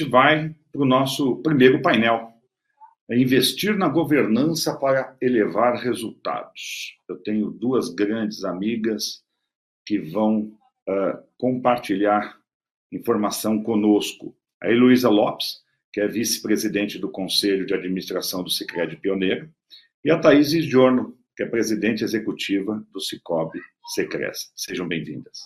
gente vai para o nosso primeiro painel. É investir na governança para elevar resultados. Eu tenho duas grandes amigas que vão uh, compartilhar informação conosco. A Heloísa Lopes, que é vice-presidente do Conselho de Administração do Sicredi Pioneiro, e a Thaís Giorno, que é presidente executiva do Cicobi Secres. Sejam bem-vindas.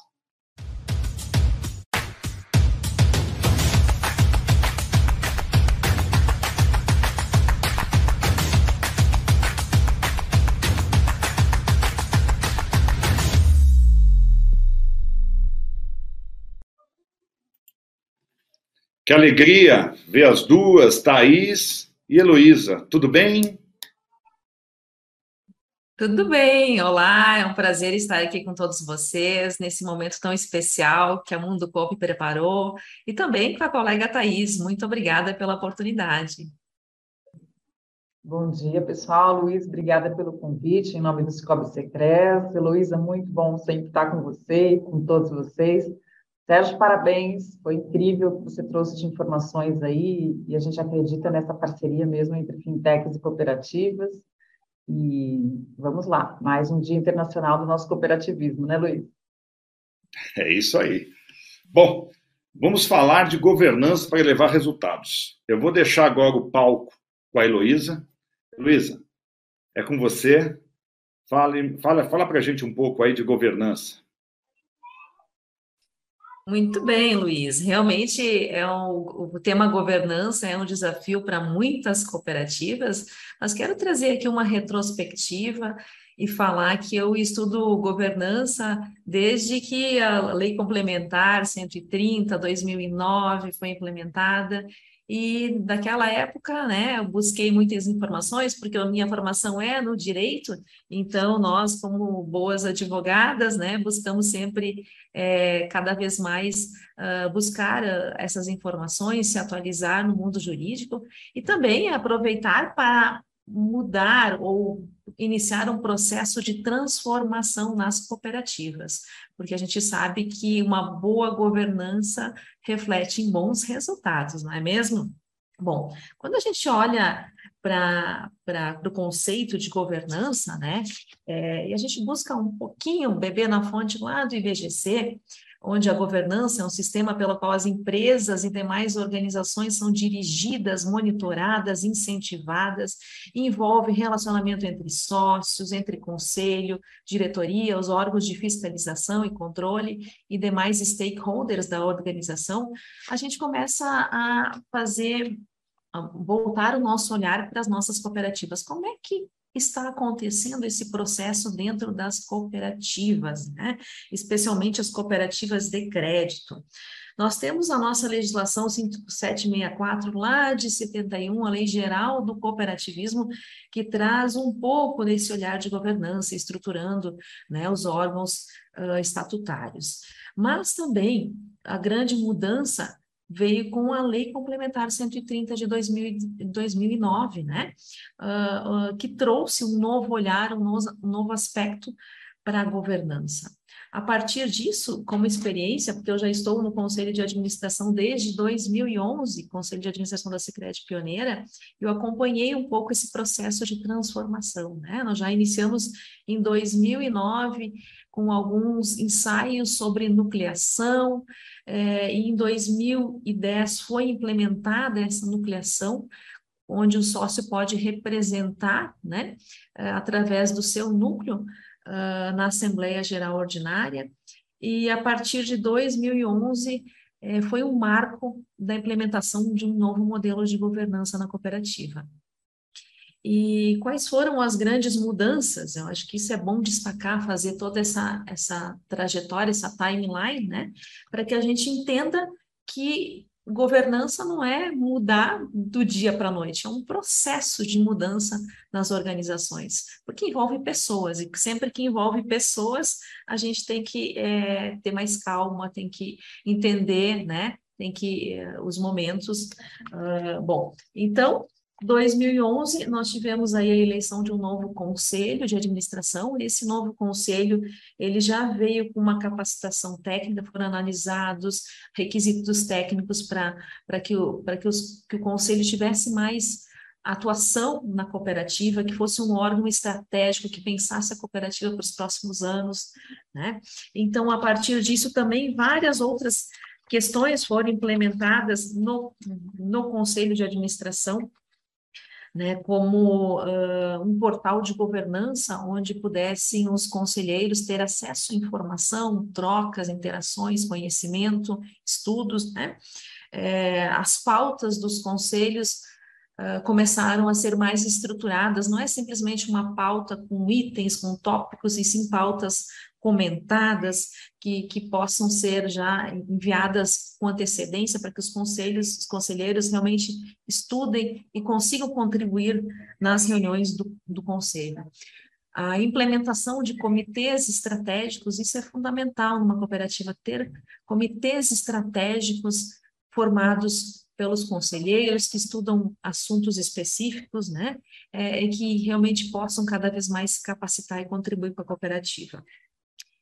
Que alegria ver as duas, Thaís e Heloísa. Tudo bem? Tudo bem, olá, é um prazer estar aqui com todos vocês nesse momento tão especial que a Mundo Cop preparou e também com a colega Thaís. Muito obrigada pela oportunidade. Bom dia, pessoal. Luiz, obrigada pelo convite em nome do Cicobi Secret. Heloísa, muito bom sempre estar com você e com todos vocês. Sérgio, parabéns, foi incrível o que você trouxe de informações aí, e a gente acredita nessa parceria mesmo entre fintechs e cooperativas. E vamos lá, mais um Dia Internacional do nosso cooperativismo, né, Luiz? É isso aí. Bom, vamos falar de governança para elevar resultados. Eu vou deixar agora o palco com a Heloísa. Heloísa, é com você. Fale, fala fala para a gente um pouco aí de governança. Muito bem, Luiz. Realmente é um, o tema governança é um desafio para muitas cooperativas, mas quero trazer aqui uma retrospectiva e falar que eu estudo governança desde que a Lei Complementar 130 2009 foi implementada e daquela época, né, eu busquei muitas informações, porque a minha formação é no direito, então nós, como boas advogadas, né, buscamos sempre é, cada vez mais uh, buscar uh, essas informações, se atualizar no mundo jurídico e também aproveitar para mudar ou iniciar um processo de transformação nas cooperativas, porque a gente sabe que uma boa governança reflete em bons resultados, não é mesmo? Bom, quando a gente olha para o conceito de governança, né, é, e a gente busca um pouquinho beber na fonte lá do IBGC, onde a governança é um sistema pelo qual as empresas e demais organizações são dirigidas, monitoradas, incentivadas, envolve relacionamento entre sócios, entre conselho, diretoria, os órgãos de fiscalização e controle e demais stakeholders da organização, a gente começa a fazer a voltar o nosso olhar para as nossas cooperativas. Como é que está acontecendo esse processo dentro das cooperativas, né? especialmente as cooperativas de crédito. Nós temos a nossa legislação 5764 lá de 71, a Lei Geral do Cooperativismo, que traz um pouco desse olhar de governança, estruturando né, os órgãos uh, estatutários. Mas também a grande mudança veio com a Lei Complementar 130 de 2000, 2009, né? Uh, uh, que trouxe um novo olhar, um novo, um novo aspecto para a governança. A partir disso, como experiência, porque eu já estou no Conselho de Administração desde 2011, Conselho de Administração da Secretaria Pioneira, eu acompanhei um pouco esse processo de transformação. Né? Nós já iniciamos em 2009 com alguns ensaios sobre nucleação, e em 2010 foi implementada essa nucleação, onde o sócio pode representar, né, eh, através do seu núcleo, uh, na Assembleia Geral Ordinária, e a partir de 2011 eh, foi um marco da implementação de um novo modelo de governança na cooperativa. E quais foram as grandes mudanças? Eu acho que isso é bom destacar, fazer toda essa, essa trajetória, essa timeline, né? Para que a gente entenda que governança não é mudar do dia para a noite, é um processo de mudança nas organizações, porque envolve pessoas, e sempre que envolve pessoas, a gente tem que é, ter mais calma, tem que entender, né? Tem que, eh, os momentos. Uh, bom, então, 2011, nós tivemos aí a eleição de um novo conselho de administração, esse novo conselho, ele já veio com uma capacitação técnica, foram analisados requisitos técnicos para que, o, que, os, que o conselho tivesse mais atuação na cooperativa, que fosse um órgão estratégico que pensasse a cooperativa para os próximos anos, né? Então, a partir disso, também várias outras questões foram implementadas no, no Conselho de Administração, né, como uh, um portal de governança onde pudessem os conselheiros ter acesso à informação, trocas, interações, conhecimento, estudos, né? É, as pautas dos conselhos uh, começaram a ser mais estruturadas, não é simplesmente uma pauta com itens, com tópicos, e sim pautas comentadas, que, que possam ser já enviadas com antecedência para que os conselhos, os conselheiros realmente estudem e consigam contribuir nas reuniões do, do conselho. A implementação de comitês estratégicos, isso é fundamental numa cooperativa, ter comitês estratégicos formados pelos conselheiros que estudam assuntos específicos, né, é, e que realmente possam cada vez mais se capacitar e contribuir com a cooperativa.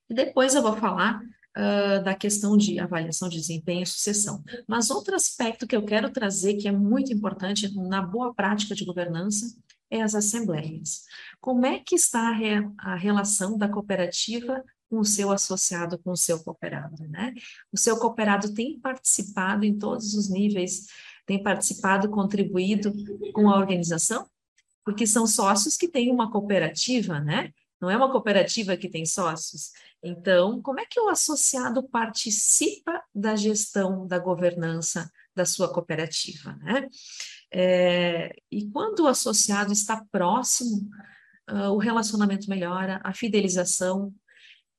E depois eu vou falar uh, da questão de avaliação de desempenho e sucessão. Mas outro aspecto que eu quero trazer, que é muito importante na boa prática de governança, é as assembleias. Como é que está a, re a relação da cooperativa com o seu associado, com o seu cooperado, né? O seu cooperado tem participado em todos os níveis, tem participado, contribuído com a organização, porque são sócios que têm uma cooperativa, né? Não é uma cooperativa que tem sócios. Então, como é que o associado participa da gestão, da governança da sua cooperativa, né? É, e quando o associado está próximo, uh, o relacionamento melhora, a fidelização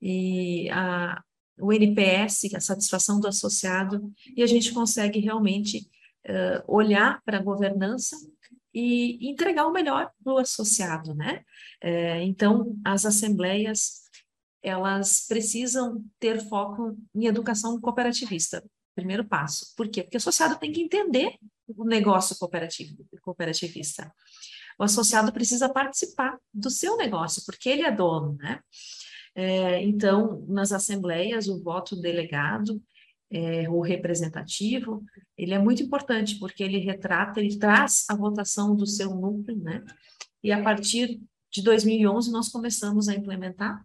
e a, o NPS, a satisfação do associado, e a gente consegue realmente uh, olhar para a governança e entregar o melhor para o associado, né? É, então, as assembleias, elas precisam ter foco em educação cooperativista, primeiro passo. Por quê? Porque o associado tem que entender o negócio cooperativo, cooperativista. O associado precisa participar do seu negócio, porque ele é dono, né? É, então, nas assembleias, o voto delegado é, o representativo, ele é muito importante, porque ele retrata, ele traz a votação do seu núcleo, né? E a partir de 2011, nós começamos a implementar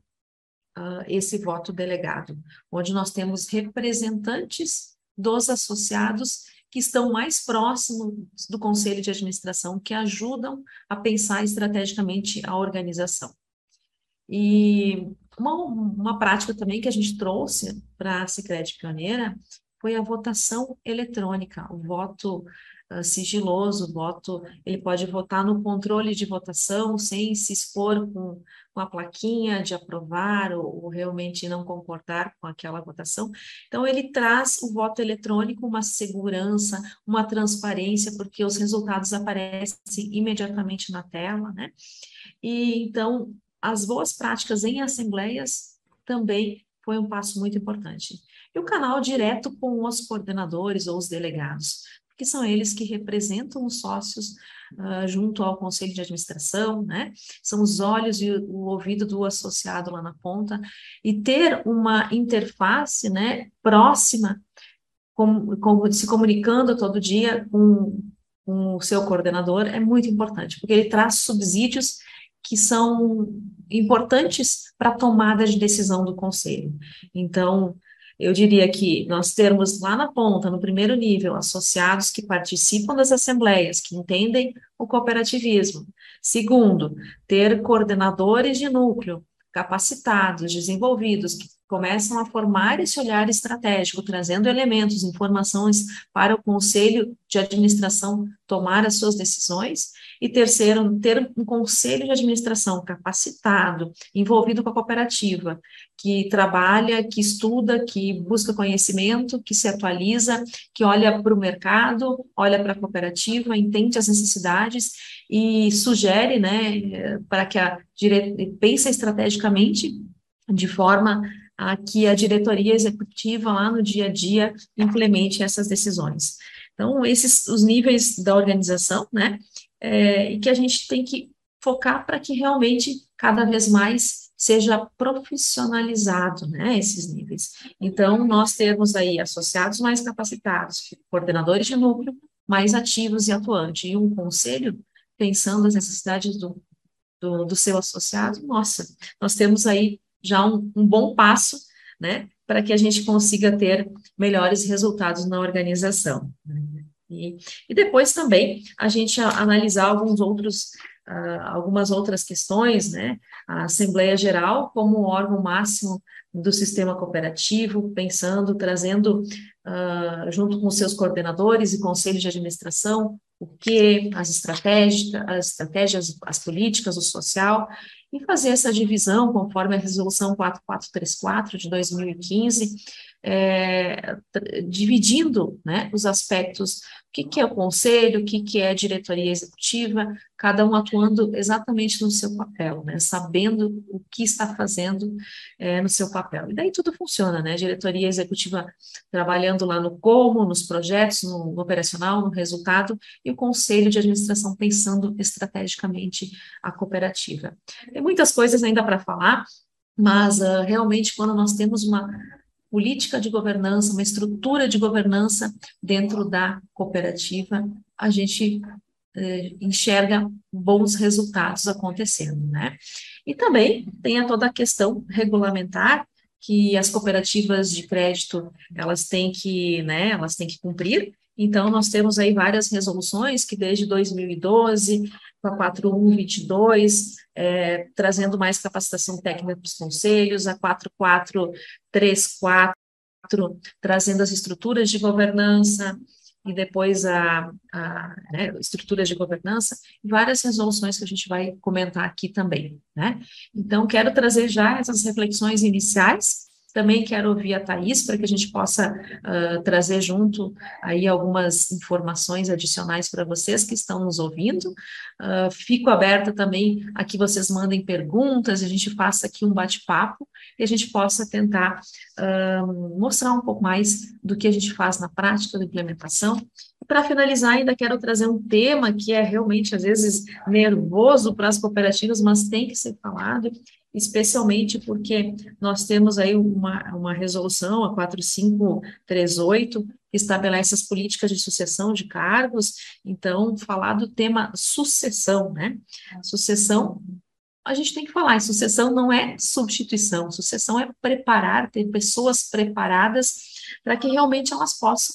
uh, esse voto delegado, onde nós temos representantes dos associados que estão mais próximos do conselho de administração, que ajudam a pensar estrategicamente a organização. E uma, uma prática também que a gente trouxe para a Sicredi Pioneira foi a votação eletrônica, o voto uh, sigiloso, o voto, ele pode votar no controle de votação sem se expor com, com a plaquinha de aprovar ou, ou, realmente não concordar com aquela votação. Então, ele traz o voto eletrônico uma segurança, uma transparência, porque os resultados aparecem imediatamente na tela, né? E então, as boas práticas em assembleias também foi um passo muito importante. E o canal direto com os coordenadores ou os delegados, porque são eles que representam os sócios uh, junto ao conselho de administração, né? São os olhos e o ouvido do associado lá na ponta, e ter uma interface, né, próxima, com, com, se comunicando todo dia com, com o seu coordenador, é muito importante, porque ele traz subsídios que são importantes para a tomada de decisão do conselho. Então, eu diria que nós termos lá na ponta, no primeiro nível, associados que participam das assembleias, que entendem o cooperativismo. Segundo, ter coordenadores de núcleo capacitados, desenvolvidos, que começam a formar esse olhar estratégico, trazendo elementos, informações para o conselho de administração tomar as suas decisões. E terceiro, ter um conselho de administração capacitado, envolvido com a cooperativa, que trabalha, que estuda, que busca conhecimento, que se atualiza, que olha para o mercado, olha para a cooperativa, entende as necessidades e sugere, né, para que a dire... pense estrategicamente de forma a que a diretoria executiva lá no dia a dia implemente essas decisões. Então, esses os níveis da organização, né? é, e que a gente tem que focar para que realmente cada vez mais seja profissionalizado, né, esses níveis. Então, nós temos aí associados mais capacitados, coordenadores de núcleo mais ativos e atuantes, e um conselho pensando as necessidades do, do, do seu associado, nossa, nós temos aí já um, um bom passo, né, para que a gente consiga ter melhores resultados na organização. E, e depois também a gente analisar alguns outros uh, algumas outras questões, né? A Assembleia Geral como órgão máximo do sistema cooperativo, pensando, trazendo, uh, junto com seus coordenadores e conselhos de administração, o que, as estratégias, as estratégias, as políticas, o social, e fazer essa divisão conforme a resolução 4434 de 2015, é, dividindo né, os aspectos que, que é o conselho, o que, que é diretoria executiva, cada um atuando exatamente no seu papel, né, sabendo o que está fazendo é, no seu papel. E daí tudo funciona, né? Diretoria executiva trabalhando lá no como, nos projetos, no, no operacional, no resultado, e o conselho de administração pensando estrategicamente a cooperativa. Tem muitas coisas ainda para falar, mas uh, realmente quando nós temos uma política de governança, uma estrutura de governança dentro da cooperativa, a gente eh, enxerga bons resultados acontecendo, né? E também tem a toda a questão regulamentar que as cooperativas de crédito elas têm que, né, elas têm que cumprir. Então nós temos aí várias resoluções que desde 2012 com a 4122, é, trazendo mais capacitação técnica para os conselhos, a 4434, trazendo as estruturas de governança, e depois a, a né, estruturas de governança, várias resoluções que a gente vai comentar aqui também, né? Então, quero trazer já essas reflexões iniciais, também quero ouvir a Thais para que a gente possa uh, trazer junto aí algumas informações adicionais para vocês que estão nos ouvindo. Uh, fico aberta também a que vocês mandem perguntas, a gente faça aqui um bate-papo e a gente possa tentar uh, mostrar um pouco mais do que a gente faz na prática da implementação. Para finalizar, ainda quero trazer um tema que é realmente, às vezes, nervoso para as cooperativas, mas tem que ser falado, especialmente porque nós temos aí uma, uma resolução, a 4538, que estabelece as políticas de sucessão de cargos, então, falar do tema sucessão, né? Sucessão, a gente tem que falar, sucessão não é substituição, sucessão é preparar, ter pessoas preparadas para que realmente elas possam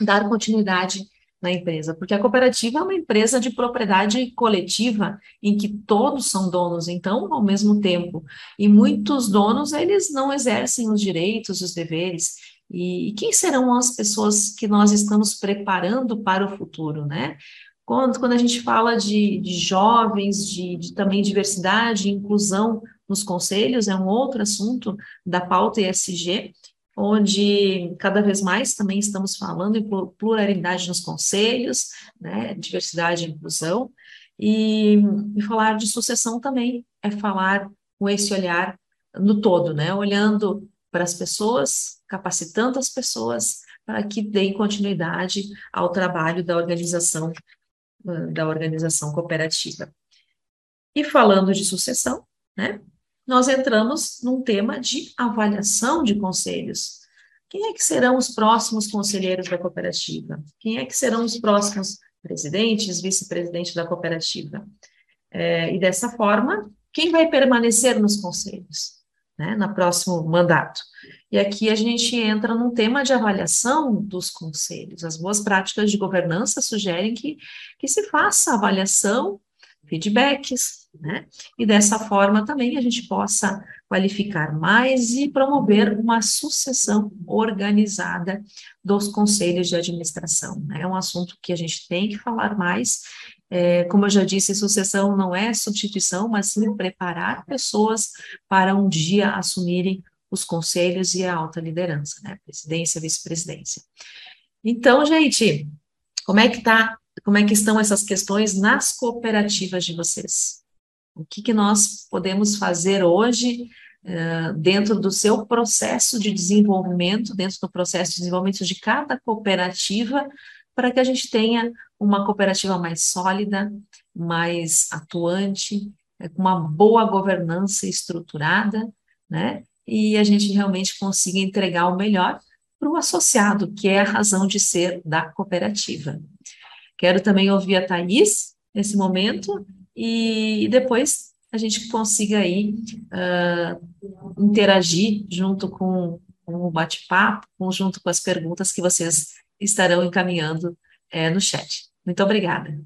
dar continuidade na empresa, porque a cooperativa é uma empresa de propriedade coletiva em que todos são donos, então, ao mesmo tempo, e muitos donos, eles não exercem os direitos, os deveres, e, e quem serão as pessoas que nós estamos preparando para o futuro, né? Quando, quando a gente fala de, de jovens, de, de também diversidade inclusão nos conselhos, é um outro assunto da pauta ESG, onde cada vez mais também estamos falando em pluralidade nos conselhos, né, diversidade e inclusão, e, e falar de sucessão também é falar com esse olhar no todo, né, olhando para as pessoas, capacitando as pessoas para que deem continuidade ao trabalho da organização da organização cooperativa. E falando de sucessão, né, nós entramos num tema de avaliação de conselhos. Quem é que serão os próximos conselheiros da cooperativa? Quem é que serão os próximos presidentes, vice-presidentes da cooperativa? É, e dessa forma, quem vai permanecer nos conselhos, né, no próximo mandato? E aqui a gente entra num tema de avaliação dos conselhos. As boas práticas de governança sugerem que, que se faça avaliação feedbacks, né? E dessa forma também a gente possa qualificar mais e promover uma sucessão organizada dos conselhos de administração. Né? É um assunto que a gente tem que falar mais. É, como eu já disse, sucessão não é substituição, mas sim preparar pessoas para um dia assumirem os conselhos e a alta liderança, né? Presidência, vice-presidência. Então, gente, como é que tá como é que estão essas questões nas cooperativas de vocês? O que, que nós podemos fazer hoje uh, dentro do seu processo de desenvolvimento, dentro do processo de desenvolvimento de cada cooperativa, para que a gente tenha uma cooperativa mais sólida, mais atuante, é, com uma boa governança estruturada, né? E a gente realmente consiga entregar o melhor para o associado, que é a razão de ser da cooperativa. Quero também ouvir a Thais nesse momento e depois a gente consiga aí uh, interagir junto com, com o bate-papo, junto com as perguntas que vocês estarão encaminhando uh, no chat. Muito obrigada.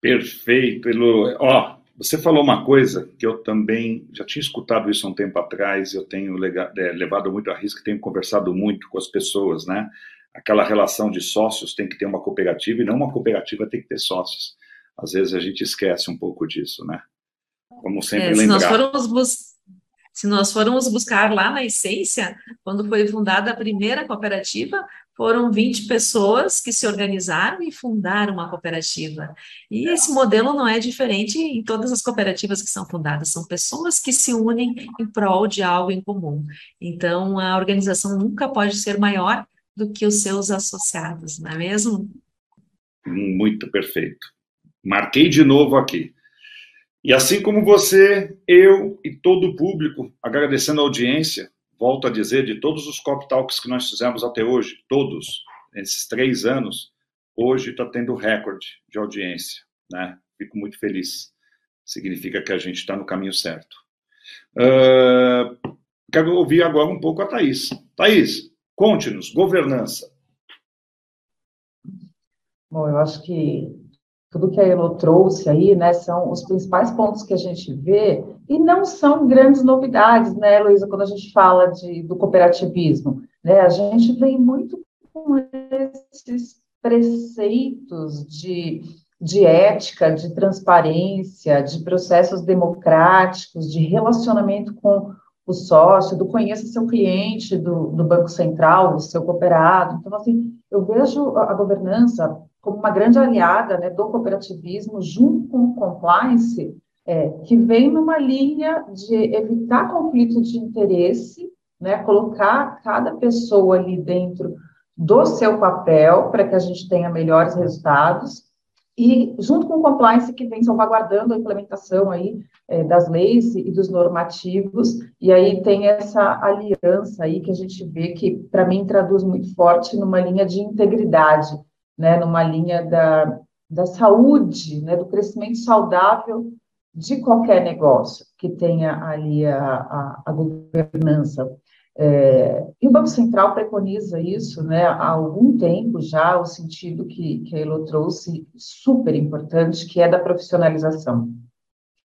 Perfeito, Elo. Ó, você falou uma coisa que eu também já tinha escutado isso há um tempo atrás, eu tenho é, levado muito a risco, tenho conversado muito com as pessoas, né? Aquela relação de sócios tem que ter uma cooperativa e não uma cooperativa tem que ter sócios. Às vezes a gente esquece um pouco disso, né? Como sempre é, lembrar. Se nós formos bus se nós formos buscar lá na essência, quando foi fundada a primeira cooperativa, foram 20 pessoas que se organizaram e fundaram uma cooperativa. E esse modelo não é diferente em todas as cooperativas que são fundadas, são pessoas que se unem em prol de algo em comum. Então, a organização nunca pode ser maior do que os seus associados, não é mesmo? Muito perfeito. Marquei de novo aqui. E assim como você, eu e todo o público, agradecendo a audiência, volto a dizer, de todos os Cop Talks que nós fizemos até hoje, todos, nesses três anos, hoje está tendo recorde de audiência, né? Fico muito feliz. Significa que a gente está no caminho certo. Uh, quero ouvir agora um pouco a Thaís. Thaís, conte-nos, governança. Bom, eu acho que tudo que a Elo trouxe aí, né, são os principais pontos que a gente vê, e não são grandes novidades, né, Luísa, quando a gente fala de, do cooperativismo, né, a gente vem muito com esses preceitos de, de ética, de transparência, de processos democráticos, de relacionamento com o sócio, do conheça seu cliente, do, do Banco Central, o seu cooperado. Então, assim, eu vejo a, governança como uma grande aliada né, do cooperativismo, junto com o compliance, é, que vem numa linha de evitar conflito de interesse, né, colocar cada pessoa ali dentro do seu papel para que a gente tenha melhores resultados e junto com o compliance que vem salvaguardando a implementação aí é, das leis e dos normativos. E aí tem essa aliança aí que a gente vê que para mim traduz muito forte numa linha de integridade né, numa linha da, da saúde, né, do crescimento saudável de qualquer negócio que tenha ali a, a, a governança. É, e o Banco Central preconiza isso né, há algum tempo já, o sentido que, que a Elo trouxe, super importante, que é da profissionalização.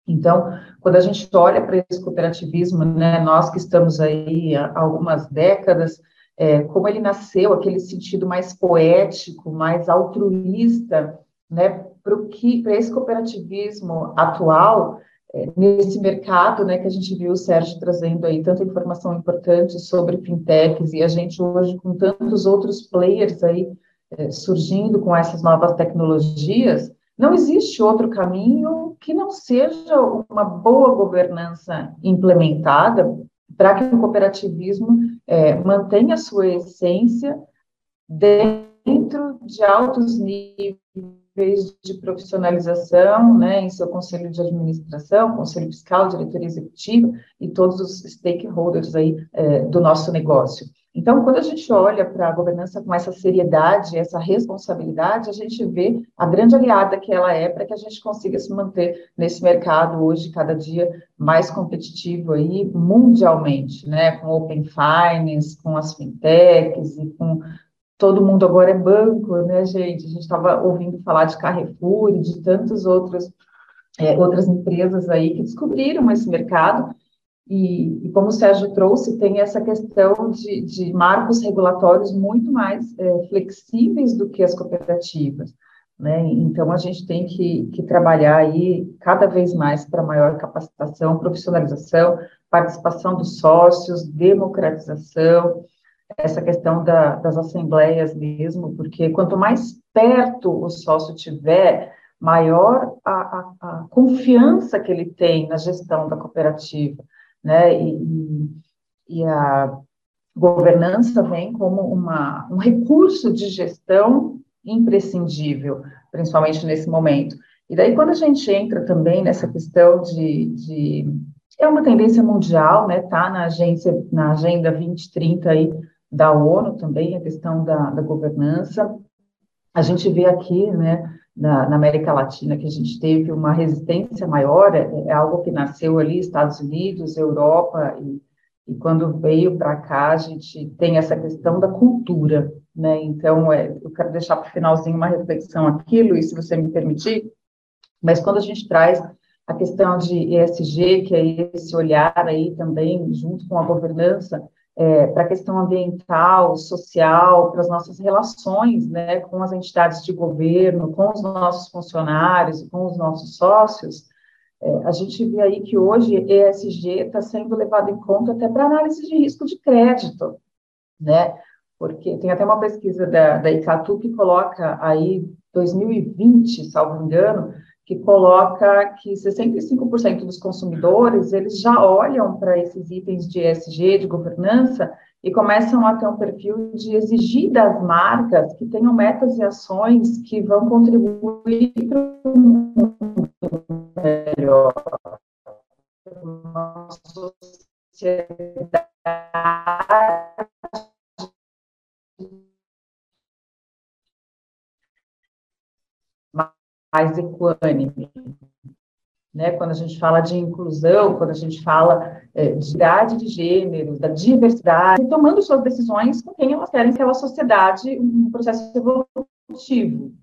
Então, quando a gente olha para esse cooperativismo, né, nós que estamos aí há algumas décadas, é, como ele nasceu, aquele sentido mais poético, mais altruísta, né, para esse cooperativismo atual, nesse mercado, né, que a gente viu o Sérgio trazendo aí tanta informação importante sobre fintechs e a gente hoje com tantos outros players aí é, surgindo com essas novas tecnologias, não existe outro caminho que não seja uma boa governança implementada para que o cooperativismo é, mantenha a sua essência dentro de altos níveis de profissionalização, né, em seu conselho de administração, conselho fiscal, diretoria executiva e todos os stakeholders aí é, do nosso negócio. Então, quando a gente olha para a governança com essa seriedade, essa responsabilidade, a gente vê a grande aliada que ela é para que a gente consiga se manter nesse mercado hoje, cada dia mais competitivo aí, mundialmente, né? Com Open Finance, com as fintechs e com todo mundo agora é banco, né, gente? A gente estava ouvindo falar de Carrefour e de tantas outras, é, outras empresas aí que descobriram esse mercado e, e, como o Sérgio trouxe, tem essa questão de, de marcos regulatórios muito mais é, flexíveis do que as cooperativas. Né? Então, a gente tem que, que trabalhar aí cada vez mais para maior capacitação, profissionalização, participação dos sócios, democratização, essa questão da, das assembleias mesmo, porque quanto mais perto o sócio tiver, maior a, a, a confiança que ele tem na gestão da cooperativa né? E, e a governança vem como uma, um recurso de gestão imprescindível, principalmente nesse momento. E daí, quando a gente entra também nessa questão de, de é uma tendência mundial, né? Tá na agência, na agenda 2030 aí da ONU também a questão da, da governança. A gente vê aqui, né? Na, na, América Latina que a gente teve uma resistência maior, é, é algo que nasceu ali, Estados Unidos, Europa, e, e quando veio para cá, a gente tem essa questão da cultura, né? Então, é, eu quero deixar para o finalzinho uma reflexão aqui, Luiz, se você me permitir, mas quando a gente traz a questão de ESG, que é esse olhar aí também, junto com a governança, é, para a questão ambiental, social, para as nossas relações né, com as entidades de governo, com os nossos funcionários, com os nossos sócios, é, a gente vê aí que hoje ESG está sendo levado em conta até para análise de risco de crédito, né? Porque tem até uma pesquisa da, da Icatu que coloca aí 2020, salvo engano, que coloca que 65% dos consumidores, eles já olham para esses itens de ESG, de governança, e começam a ter um perfil de exigir das marcas que tenham metas e ações que vão contribuir para um mundo melhor, uma sociedade mais equânime. Né? Quando a gente fala de inclusão, quando a gente fala é, de idade de gênero, da diversidade, tomando suas decisões com quem elas querem que aquela sociedade, um processo evolutivo.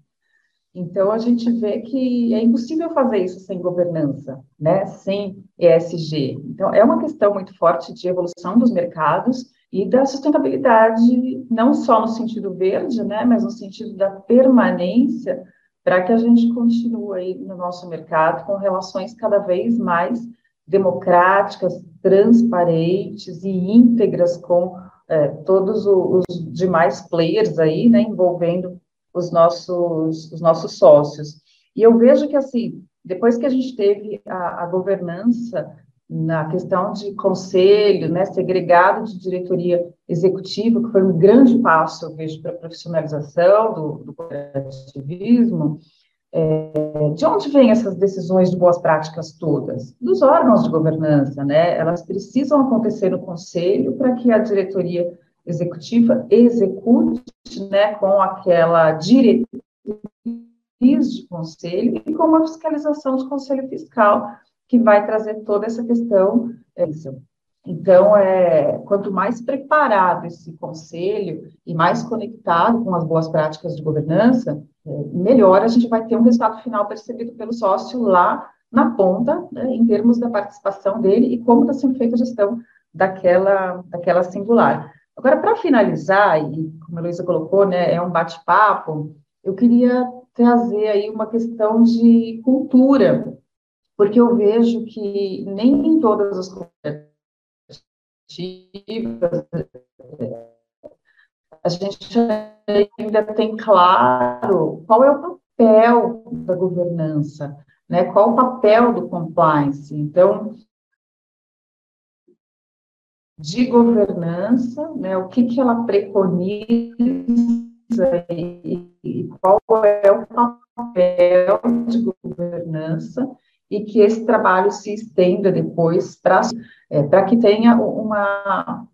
Então, a gente vê que é impossível fazer isso sem governança, né? sem ESG. Então, é uma questão muito forte de evolução dos mercados e da sustentabilidade, não só no sentido verde, né? mas no sentido da permanência para que a gente continue aí no nosso mercado com relações cada vez mais democráticas, transparentes e íntegras com é, todos os demais players aí, né, envolvendo os nossos, os nossos sócios. E eu vejo que, assim, depois que a gente teve a, a governança na questão de conselho, né, segregado de diretoria executiva, que foi um grande passo, eu vejo, para a profissionalização do, do cooperativismo, é, de onde vêm essas decisões de boas práticas todas? Dos órgãos de governança, né? Elas precisam acontecer no conselho para que a diretoria executiva execute, né, com aquela diretriz de conselho e com uma fiscalização de conselho fiscal que vai trazer toda essa questão. É, então, é, quanto mais preparado esse conselho e mais conectado com as boas práticas de governança, é, melhor a gente vai ter um resultado final percebido pelo sócio lá na ponta, né, em termos da participação dele e como está sendo feita a gestão daquela, daquela singular. Agora, para finalizar, e como a Luísa colocou, né, é um bate-papo, eu queria trazer aí uma questão de cultura porque eu vejo que nem em todas as cooperativas a gente ainda tem claro qual é o papel da governança, né? Qual o papel do compliance? Então, de governança, né? O que que ela preconiza e, e qual é o papel de governança e que esse trabalho se estenda depois para é, que tenha uma,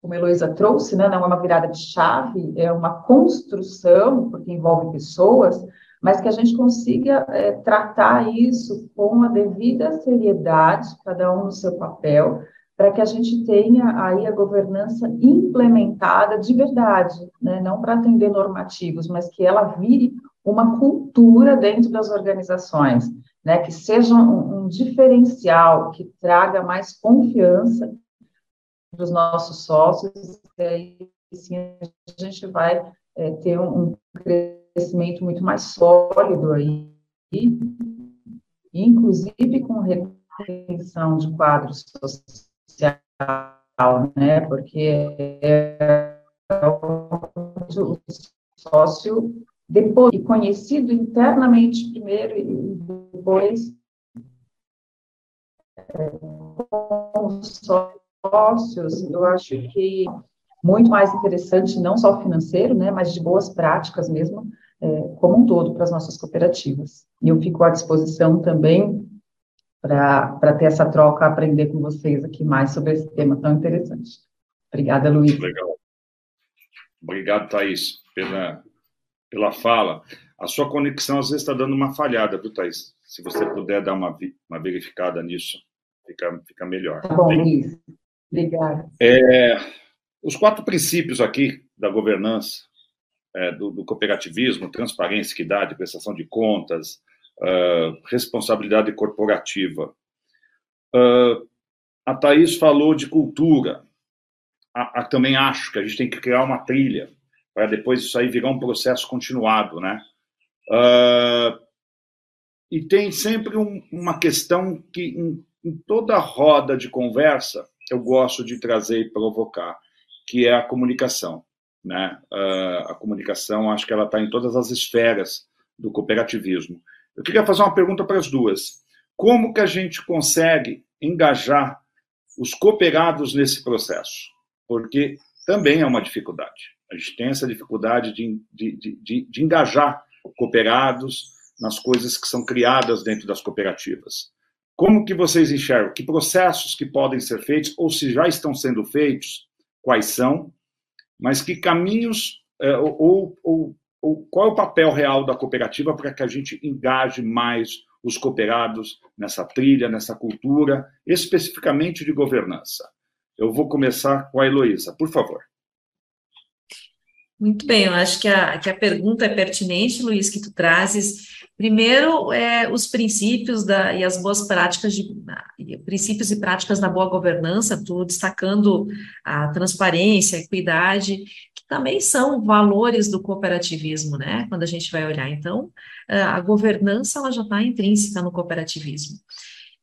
como a Heloísa trouxe, né, não é uma virada de chave, é uma construção, porque envolve pessoas, mas que a gente consiga é, tratar isso com a devida seriedade, cada um no seu papel, para que a gente tenha aí a governança implementada de verdade, né, não para atender normativos, mas que ela vire uma cultura dentro das organizações né, que seja um, um diferencial, que traga mais confiança para os nossos sócios, e aí sim a gente vai é, ter um, crescimento muito mais sólido aí, inclusive com retenção de quadros social, né, porque é, o sócio depois e conhecido internamente primeiro e depois é, com os sócios, eu acho que muito mais interessante, não só financeiro, né, mas de boas práticas mesmo, é, como um todo, para as nossas cooperativas. E eu fico à disposição também para ter essa troca, aprender com vocês aqui mais sobre esse tema tão interessante. Obrigada, Luiz. Legal. Obrigado, Thaís, pela, pela fala. A sua conexão às vezes está dando uma falhada, viu, Thaís? Se você puder dar uma, uma verificada nisso, fica, fica melhor. Tá bom, Luiz. Obrigada. É, os quatro princípios aqui da governança, é, do, do, cooperativismo, transparência, equidade, prestação de contas, uh, responsabilidade corporativa. Uh, a Thaís falou de cultura. A, a, também acho que a gente tem que criar uma trilha para depois isso aí virar um processo continuado, né? Uh, e tem sempre um, uma questão que, em, em, toda roda de conversa, eu gosto de trazer e provocar, que é a comunicação. Né? Uh, a comunicação, acho que ela está em todas as esferas do cooperativismo. Eu queria fazer uma pergunta para as duas. Como que a gente consegue engajar os cooperados nesse processo? Porque também é uma dificuldade. A gente tem essa dificuldade de, de, de, de engajar cooperados nas coisas que são criadas dentro das cooperativas. Como que vocês enxergam? Que processos que podem ser feitos, ou se já estão sendo feitos, quais são, mas que caminhos, é, ou, ou, ou qual é o papel real da cooperativa para que a gente engaje mais os cooperados nessa trilha, nessa cultura, especificamente de governança. Eu vou começar com a Heloísa, por favor. Muito bem, eu acho que a, que a pergunta é pertinente, Luiz, que tu trazes. Primeiro, é, os princípios da, e as boas práticas, de, princípios e práticas da boa governança, tu destacando a transparência, a equidade, que também são valores do cooperativismo, né? Quando a gente vai olhar. Então, a governança, ela já está intrínseca no cooperativismo.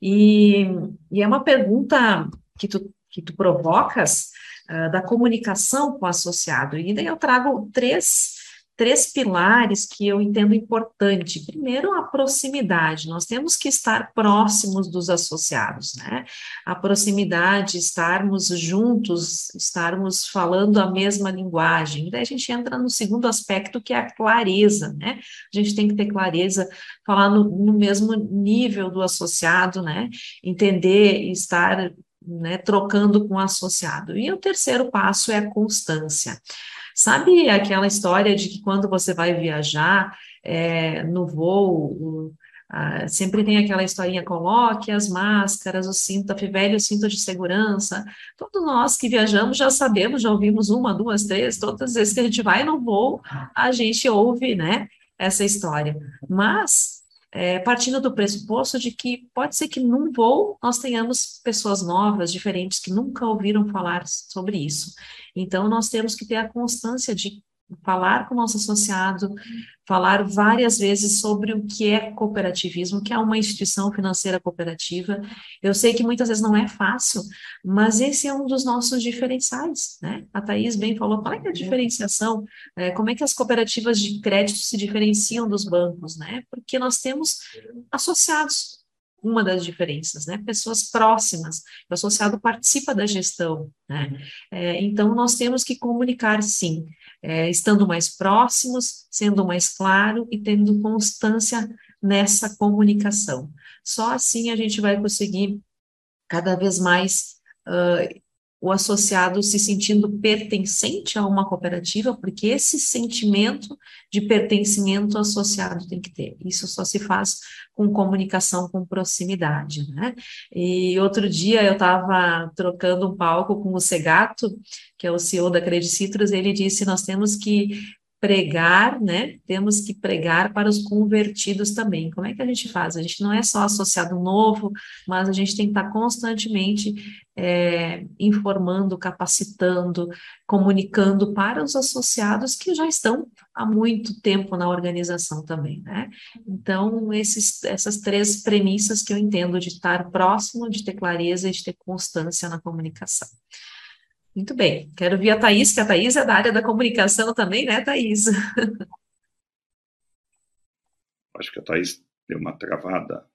E, e é uma pergunta que tu, que tu provocas, uh, da comunicação com o associado. E daí eu trago três, três pilares que eu entendo importante. Primeiro, a proximidade. Nós temos que estar próximos dos associados, né? A proximidade, estarmos juntos, estarmos falando a mesma linguagem. E daí a gente entra no segundo aspecto, que é a clareza, né? A gente tem que ter clareza, falar no, no mesmo nível do associado, né? Entender e estar né, trocando com o associado. E o terceiro passo é a constância. Sabe aquela história de que quando você vai viajar é, no voo, sempre tem aquela historinha, coloque as máscaras, o cinto, a velho cinto de segurança. Todos nós que viajamos já sabemos, já ouvimos uma, duas, três, todas as vezes que a gente vai no voo, a gente ouve, né, essa história. Mas é, partindo do pressuposto de que pode ser que num voo nós tenhamos pessoas novas, diferentes, que nunca ouviram falar sobre isso. Então, nós temos que ter a constância de falar com o nosso associado, falar várias vezes sobre o que é cooperativismo, que é uma instituição financeira cooperativa. Eu sei que muitas vezes não é fácil, mas esse é um dos nossos diferenciais, né? A Thaís bem falou, qual é, é a diferenciação? É, como é que as cooperativas de crédito se diferenciam dos bancos, né? Porque nós temos associados, uma das diferenças, né? Pessoas próximas, o associado participa da gestão, né? É, então, nós temos que comunicar, sim, é, estando mais próximos, sendo mais claro e tendo constância nessa comunicação. Só assim a gente vai conseguir cada vez mais uh, o associado se sentindo pertencente a uma cooperativa, porque esse sentimento de pertencimento associado tem que ter. Isso só se faz com comunicação, com proximidade, né? E outro dia eu estava trocando um palco com o Segato, que é o CEO da Credit Citrus, ele disse, nós temos que pregar, né? Temos que pregar para os convertidos também. Como é que a gente faz? A gente não é só associado novo, mas a gente tem que estar constantemente é, informando, capacitando, comunicando para os associados que já estão há muito tempo na organização também, né? Então, esses, essas três premissas que eu entendo de estar próximo, de ter clareza e de ter constância na comunicação. Muito bem, quero ver a Thais, que a Thais é da área da comunicação também, né, Thais? Acho que a Thais deu uma travada.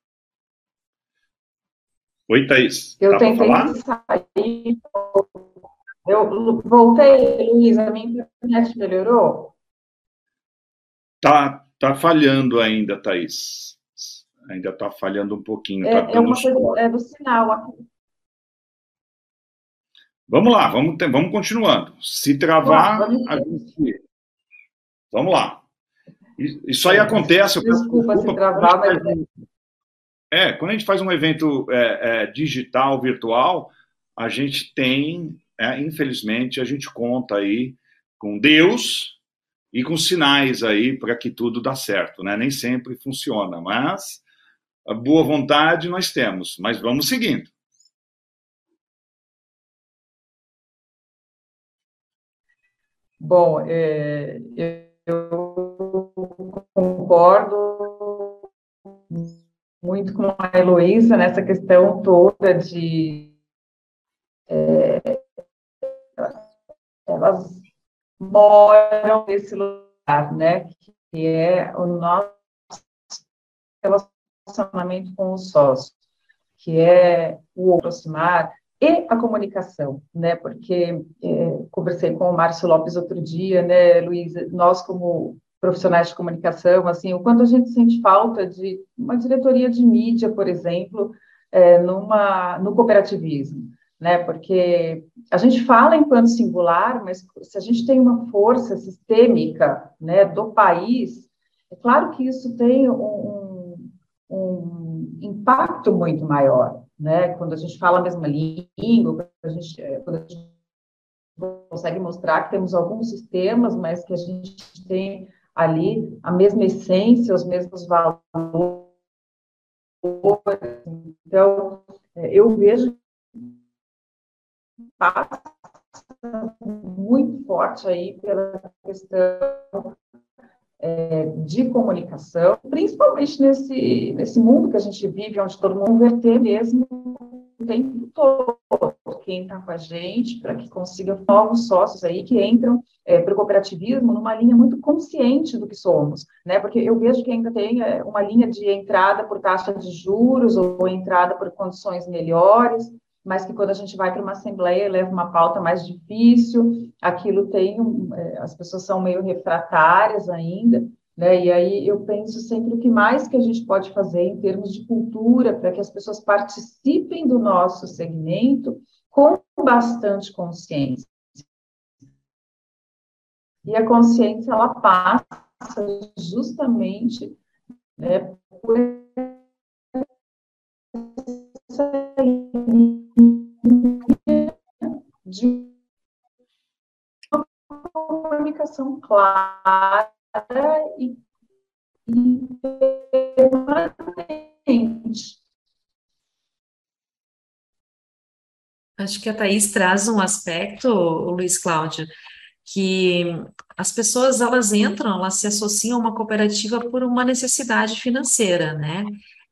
Oi, Thaís. Eu tentei falar? sair, Eu voltei, Luísa, a minha internet melhorou? Tá, tá falhando ainda, Thaís. Ainda está falhando um pouquinho. É, tá é uma coisa é do sinal. Vamos lá, vamos, vamos continuando. Se travar, vamos, a gente... vamos lá. Isso aí acontece. Desculpa, desculpa se travar, mas. É, quando a gente faz um evento é, é, digital, virtual, a gente tem, é, infelizmente, a gente conta aí com Deus e com sinais aí para que tudo dá certo, né? Nem sempre funciona, mas a boa vontade nós temos, mas vamos seguindo. Bom, é, eu concordo muito com a Heloísa nessa questão toda de é, elas moram nesse lugar, né, que é o nosso relacionamento com o sócio, que é o aproximar e a comunicação, né? Porque é, conversei com o Márcio Lopes outro dia, né, Luiz? Nós como profissionais de comunicação, assim, o quanto a gente sente falta de uma diretoria de mídia, por exemplo, é, numa no cooperativismo, né? Porque a gente fala enquanto singular, mas se a gente tem uma força sistêmica, né, do país, é claro que isso tem um, um impacto muito maior, né? Quando a gente fala a mesma língua, a gente, é, quando a gente consegue mostrar que temos alguns sistemas, mas que a gente tem ali a mesma essência, os mesmos valores. Então, é, eu vejo passa muito forte aí pela questão é, de comunicação, principalmente nesse, nesse mundo que a gente vive, onde todo mundo verter mesmo o tempo todo quem está com a gente, para que consiga novos sócios aí que entram é, para o cooperativismo numa linha muito consciente do que somos, né? Porque eu vejo que ainda tem é, uma linha de entrada por taxa de juros ou entrada por condições melhores, mas que quando a gente vai para uma assembleia leva uma pauta mais difícil, aquilo tem, um, é, as pessoas são meio refratárias ainda, né? E aí eu penso sempre o que mais que a gente pode fazer em termos de cultura para que as pessoas participem do nosso segmento com bastante consciência. E a consciência ela passa justamente né, por essa de uma comunicação clara e, e permanente. Acho que a Thaís traz um aspecto, Luiz Cláudio, que as pessoas elas entram, elas se associam a uma cooperativa por uma necessidade financeira, né?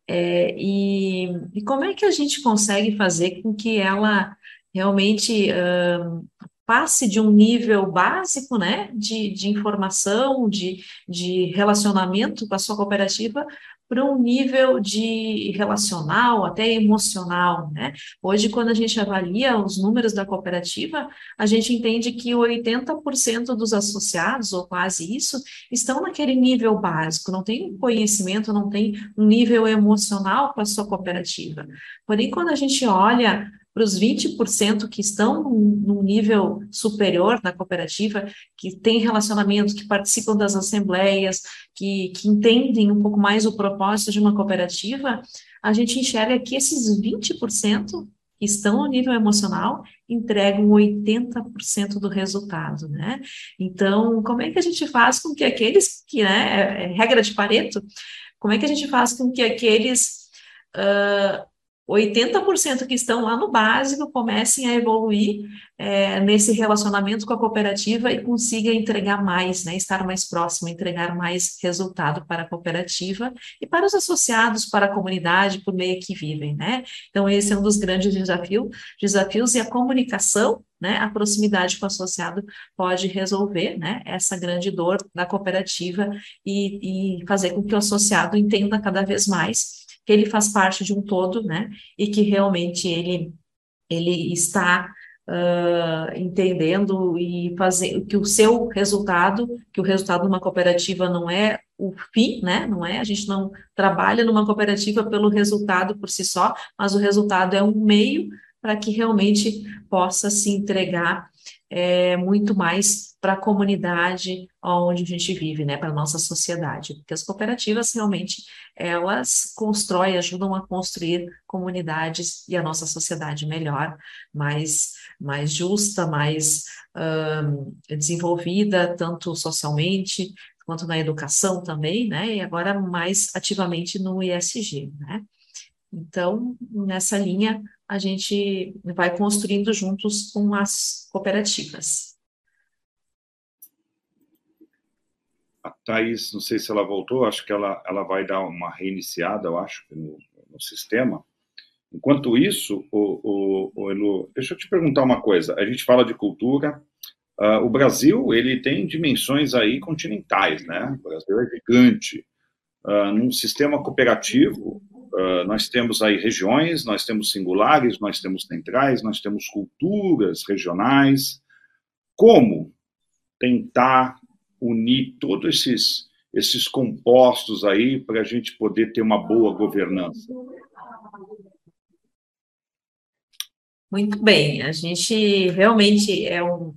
É, e, e, como é que a gente consegue fazer com que ela realmente uh, passe de um nível básico né, de, de informação, de, de relacionamento com a sua cooperativa, para um nível de relacional, até emocional, né? Hoje, quando a gente avalia os números da cooperativa, a gente entende que 80% dos associados, ou quase isso, estão naquele nível básico, não tem conhecimento, não tem um nível emocional com a sua cooperativa. Porém, quando a gente olha para os 20% que estão num nível superior na cooperativa, que têm relacionamento, que participam das assembleias, que, que entendem um pouco mais o propósito de uma cooperativa, a gente enxerga que esses 20% que estão no nível emocional entregam 80% do resultado, né? Então, como é que a gente faz com que aqueles que, né, é, é regra de Pareto, como é que a gente faz com que aqueles uh, 80% que estão lá no básico comecem a evoluir é, nesse relacionamento com a cooperativa e consiga entregar mais, né, estar mais próximo, entregar mais resultado para a cooperativa e para os associados, para a comunidade, por meio que vivem, né? Então, esse é um dos grandes desafios, desafios e a comunicação, né, a proximidade com o associado pode resolver, né, essa grande dor da cooperativa e, e fazer com que o associado entenda cada vez mais que ele faz parte de um todo, né? E que realmente ele, ele está uh, entendendo e fazendo que o seu resultado, que o resultado de uma cooperativa não é o fim, né? Não é, a gente não trabalha numa cooperativa pelo resultado por si só, mas o resultado é um meio para que realmente possa se entregar é, muito mais para a comunidade onde a gente vive, né, para a nossa sociedade, porque as cooperativas realmente elas constroem, ajudam a construir comunidades e a nossa sociedade melhor, mais, mais justa, mais desenvolvida, tanto socialmente quanto na educação também, né, e agora mais ativamente no ISG, né. Então, nessa linha, a gente vai construindo juntos com as cooperativas. A Thais, não sei se ela voltou, acho que ela, ela vai dar uma reiniciada, eu acho, no, no sistema. Enquanto isso, o, o, o Elu, deixa eu te perguntar uma coisa. A gente fala de cultura, uh, o Brasil ele tem dimensões aí continentais, né? O Brasil é gigante. Uh, num sistema cooperativo, uh, nós temos aí regiões, nós temos singulares, nós temos centrais, nós temos culturas regionais. Como tentar unir todos esses, esses compostos aí para a gente poder ter uma boa governança? Muito bem, a gente realmente é um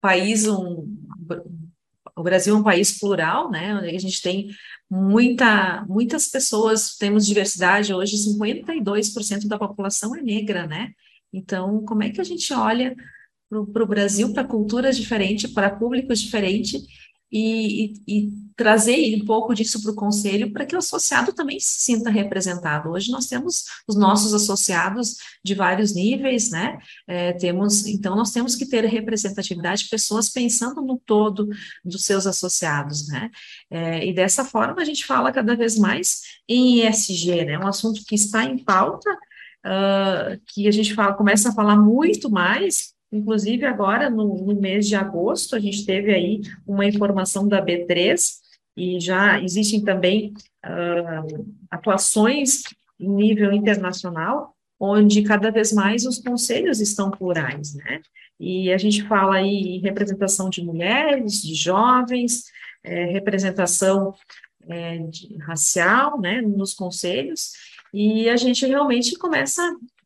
país, um, o Brasil é um país plural, né? A gente tem muita, muitas pessoas, temos diversidade, hoje 52% da população é negra, né? Então, como é que a gente olha para o Brasil, para culturas diferentes, para públicos diferentes, e, e, e, trazer um pouco disso para o conselho para que o associado também se sinta representado. Hoje nós temos os nossos associados de vários níveis, né? É, temos, então nós temos que ter representatividade, pessoas pensando no todo dos seus associados, né? É, e dessa forma a gente fala cada vez mais em ESG, né? Um assunto que está em pauta, uh, que a gente fala, começa a falar muito mais, Inclusive, agora, no, no, mês de agosto, a gente teve aí uma informação da B3, e já existem também uh, atuações em nível internacional, onde cada vez mais os conselhos estão plurais, né? E a gente fala aí em representação de mulheres, de jovens, é, representação é, de, racial, né, nos conselhos, e a gente realmente começa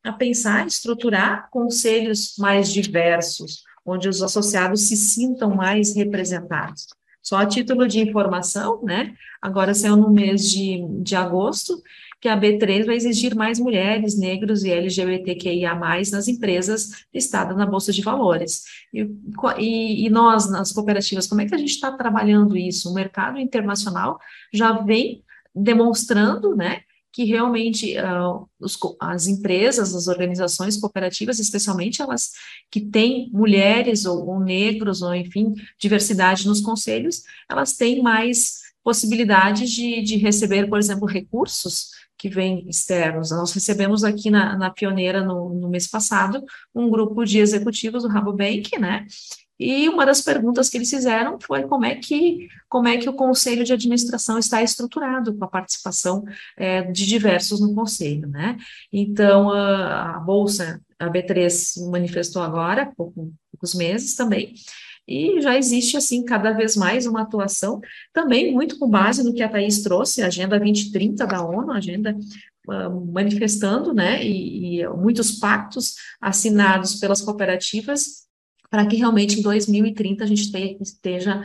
a pensar, estruturar conselhos mais diversos, onde os associados se sintam mais representados. Só a título de informação, né? Agora saiu no mês de, de agosto que a B3 vai exigir mais mulheres, negros e LGBTQIA+, nas empresas listadas na Bolsa de Valores. E, e, e nós, nas cooperativas, como é que a gente está trabalhando isso? O mercado internacional já vem demonstrando, né, que realmente uh, os, as empresas, as organizações cooperativas, especialmente elas que têm mulheres ou, ou, negros, ou enfim, diversidade nos conselhos, elas têm mais possibilidades de, de receber, por exemplo, recursos que vêm externos. Nós recebemos aqui na, na Pioneira, no, no mês passado, um grupo de executivos do Rabobank, né, e uma das perguntas que eles fizeram foi como é que, como é que o conselho de administração está estruturado com a participação é, de diversos no conselho, né? Então, a, a Bolsa, a B3 manifestou agora, há pouco, poucos meses também, e já existe, assim, cada vez mais uma atuação, também muito com base no que a Thaís trouxe, a Agenda 2030 da ONU, agenda uh, manifestando, né, e, e muitos pactos assinados pelas cooperativas para que realmente em 2030 a gente esteja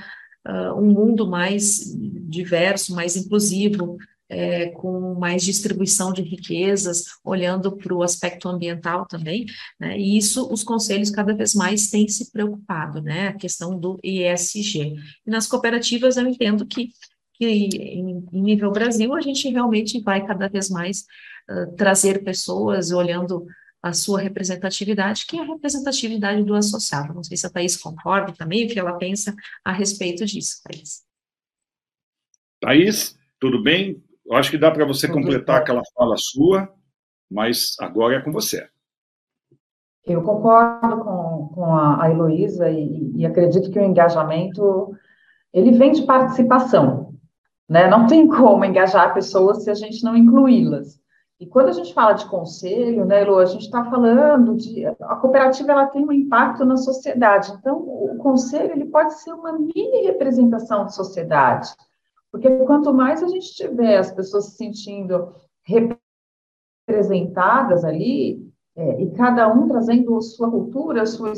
uh, um mundo mais diverso, mais inclusivo, é, com mais distribuição de riquezas, olhando para o aspecto ambiental também, né, e isso os conselhos cada vez mais têm se preocupado, né, a questão do ESG. E nas cooperativas eu entendo que, que em, em nível Brasil a gente realmente vai cada vez mais uh, trazer pessoas olhando a sua representatividade, que é a representatividade do associado. Não sei se a Thais concorda também, o que ela pensa a respeito disso, Thais. Thaís, tudo bem? Eu acho que dá para você tudo completar bem. aquela fala sua, mas agora é com você. Eu concordo com, com a, a Heloísa e, e acredito que o engajamento, ele vem de participação, né? Não tem como engajar pessoas se a gente não incluí-las. E quando a gente fala de conselho, né, Elo, a gente está falando de a cooperativa ela tem um impacto na sociedade. Então, o conselho ele pode ser uma mini representação de sociedade, porque quanto mais a gente tiver as pessoas se sentindo representadas ali, é, e cada um trazendo sua cultura, sua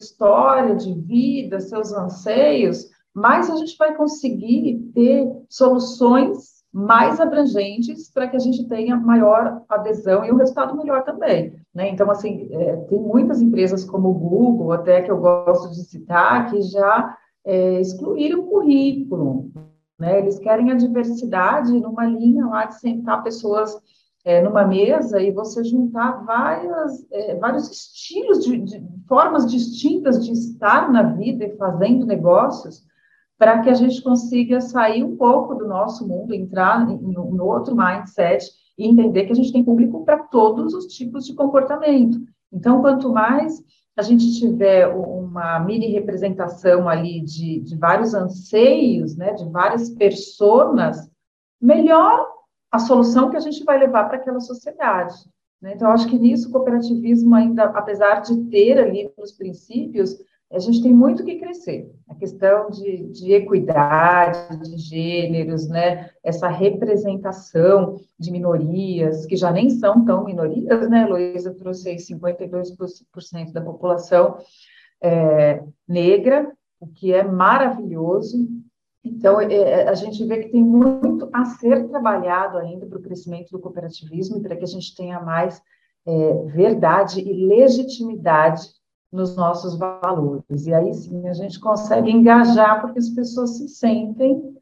história de vida, seus anseios, mais a gente vai conseguir ter soluções mais abrangentes para que a gente tenha maior adesão e um resultado melhor também. Né? Então, assim, é, tem muitas empresas como o Google, até que eu gosto de citar, que já é, excluíram o currículo. Né? Eles querem a diversidade numa linha lá de sentar pessoas é, numa mesa e você juntar várias, é, vários estilos, de, de, formas distintas de estar na vida e fazendo negócios, para que a gente consiga sair um pouco do nosso mundo, entrar no outro mindset e entender que a gente tem público para todos os tipos de comportamento. Então, quanto mais a gente tiver uma mini representação ali de, de vários anseios, né, de várias personas, melhor a solução que a gente vai levar para aquela sociedade. Né? Então, acho que nisso o cooperativismo ainda, apesar de ter ali os princípios, a gente tem muito que crescer. A questão de, de, equidade, de gêneros, né? essa representação de minorias, que já nem são tão minorias, né? Luísa trouxe aí 52% da população é, negra, o que é maravilhoso. Então, é, é, a gente vê que tem muito a ser trabalhado ainda para o crescimento do cooperativismo e para que a gente tenha mais é, verdade e legitimidade nos nossos valores. E aí sim a gente consegue engajar, porque as pessoas se sentem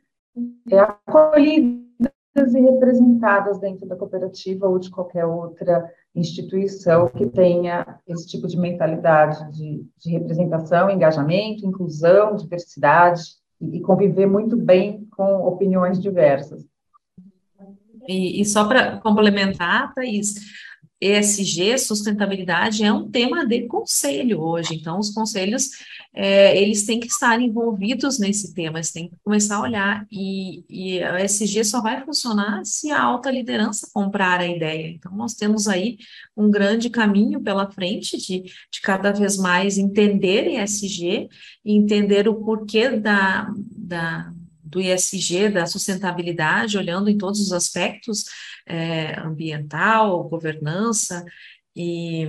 é, acolhidas e representadas dentro da cooperativa ou de qualquer outra instituição que tenha esse tipo de mentalidade de, de representação, engajamento, inclusão, diversidade e, e conviver muito bem com opiniões diversas. E, e só para complementar, Thaís, ESG, sustentabilidade, é um tema de conselho hoje. Então, os conselhos, é, eles têm que estar envolvidos nesse tema, eles têm que começar a olhar. E, e a ESG só vai funcionar se a alta liderança comprar a ideia. Então, nós temos aí um grande caminho pela frente de, de cada vez mais entender ESG entender o porquê da, da do ESG, da sustentabilidade, olhando em todos os aspectos é, ambiental, governança e,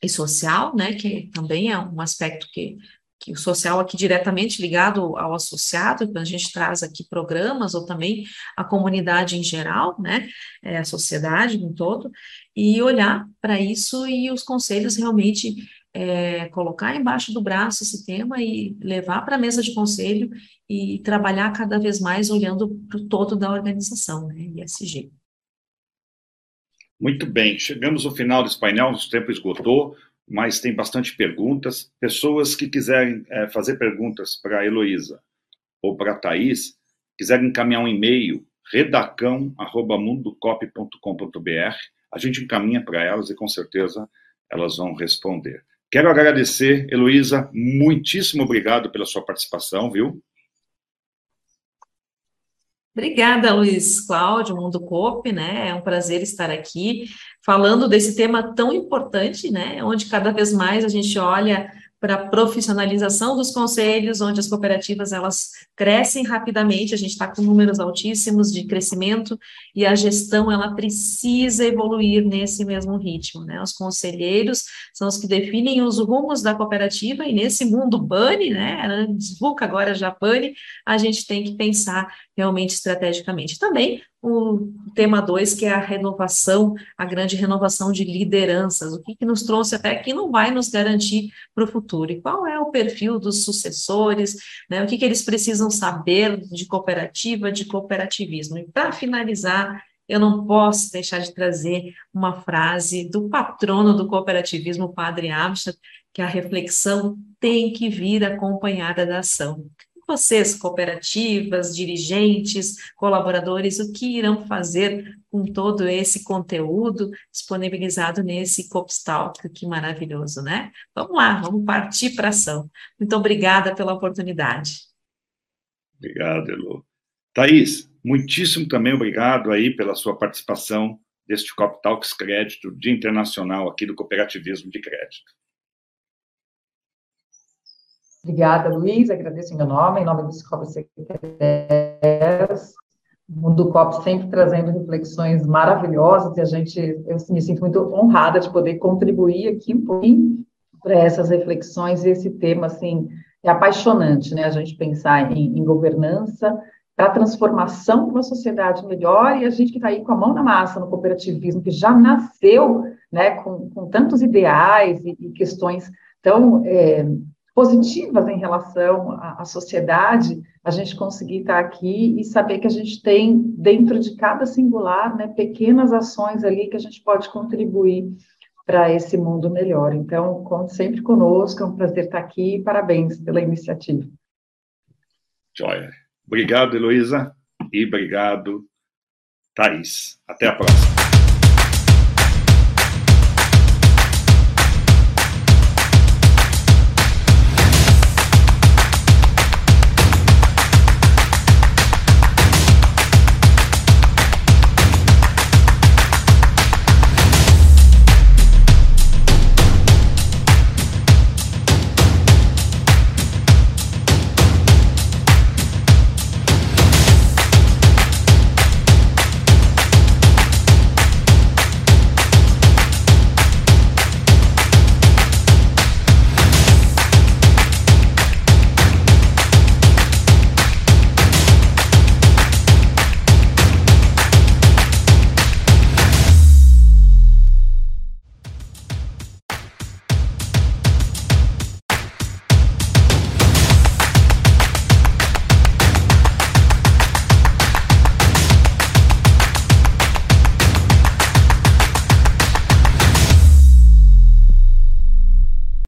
e social, né, que também é um aspecto que, que o social aqui diretamente ligado ao associado, que a gente traz aqui programas, ou também a comunidade em geral, né, é, a sociedade em todo, e olhar para isso e os conselhos realmente é, colocar embaixo do braço esse tema e levar para a mesa de conselho e trabalhar cada vez mais olhando para o todo da organização, né, ISG. Muito bem, chegamos ao final desse painel, o tempo esgotou, mas tem bastante perguntas. Pessoas que quiserem é, fazer perguntas para a Heloísa ou para a Thaís, quiserem encaminhar um e-mail, redacão.mundocop.com.br, a gente encaminha para elas e com certeza elas vão responder. Quero agradecer, Heloísa, muitíssimo obrigado pela sua participação, viu? Obrigada, Luiz Cláudio, Mundo Coop, né? É um prazer estar aqui falando desse tema tão importante, né? Onde cada vez mais a gente olha para a profissionalização dos conselhos, onde as cooperativas elas crescem rapidamente, a gente está com números altíssimos de crescimento e a gestão ela precisa evoluir nesse mesmo ritmo, né? Os conselheiros são os que definem os rumos da cooperativa e nesse mundo BANI, né? VUCA agora já BANI, a gente tem que pensar realmente estrategicamente. Também o tema 2, que é a renovação, a grande renovação de lideranças, o que, que nos trouxe até aqui não vai nos garantir para o futuro, e qual é o perfil dos sucessores, né, o que, que eles precisam saber de cooperativa, de cooperativismo. E para finalizar, eu não posso deixar de trazer uma frase do patrono do cooperativismo, o padre Amsterdam, que a reflexão tem que vir acompanhada da ação vocês, cooperativas, dirigentes, colaboradores, o que irão fazer com todo esse conteúdo disponibilizado nesse Copstalk, que maravilhoso, né? Vamos lá, vamos partir para a ação. Muito obrigada pela oportunidade. Obrigado, Elo. Thaís, muitíssimo também obrigado aí pela sua participação deste Cop Talks Crédito, Dia Internacional aqui do Cooperativismo de Crédito. Obrigada, Luiz. Agradeço em meu nome, em nome do Cicobi Secretárias. O Mundo Cop sempre trazendo reflexões maravilhosas e a gente, eu me sinto muito honrada de poder contribuir aqui um pouquinho para essas reflexões e esse tema, assim, é apaixonante, né? A gente pensar em, em governança, para a transformação de uma sociedade melhor, e a gente que está aí com a mão na massa no cooperativismo, que já nasceu né, com, com tantos ideais e, e questões tão é, positivas em relação à, à, sociedade, a gente conseguir estar aqui e saber que a gente tem, dentro de cada singular, né, pequenas ações ali que a gente pode contribuir para esse mundo melhor. Então, conte sempre conosco, é um prazer estar aqui e parabéns pela iniciativa. Joia. Obrigado, Heloísa, e obrigado, Thaís. Até a próxima.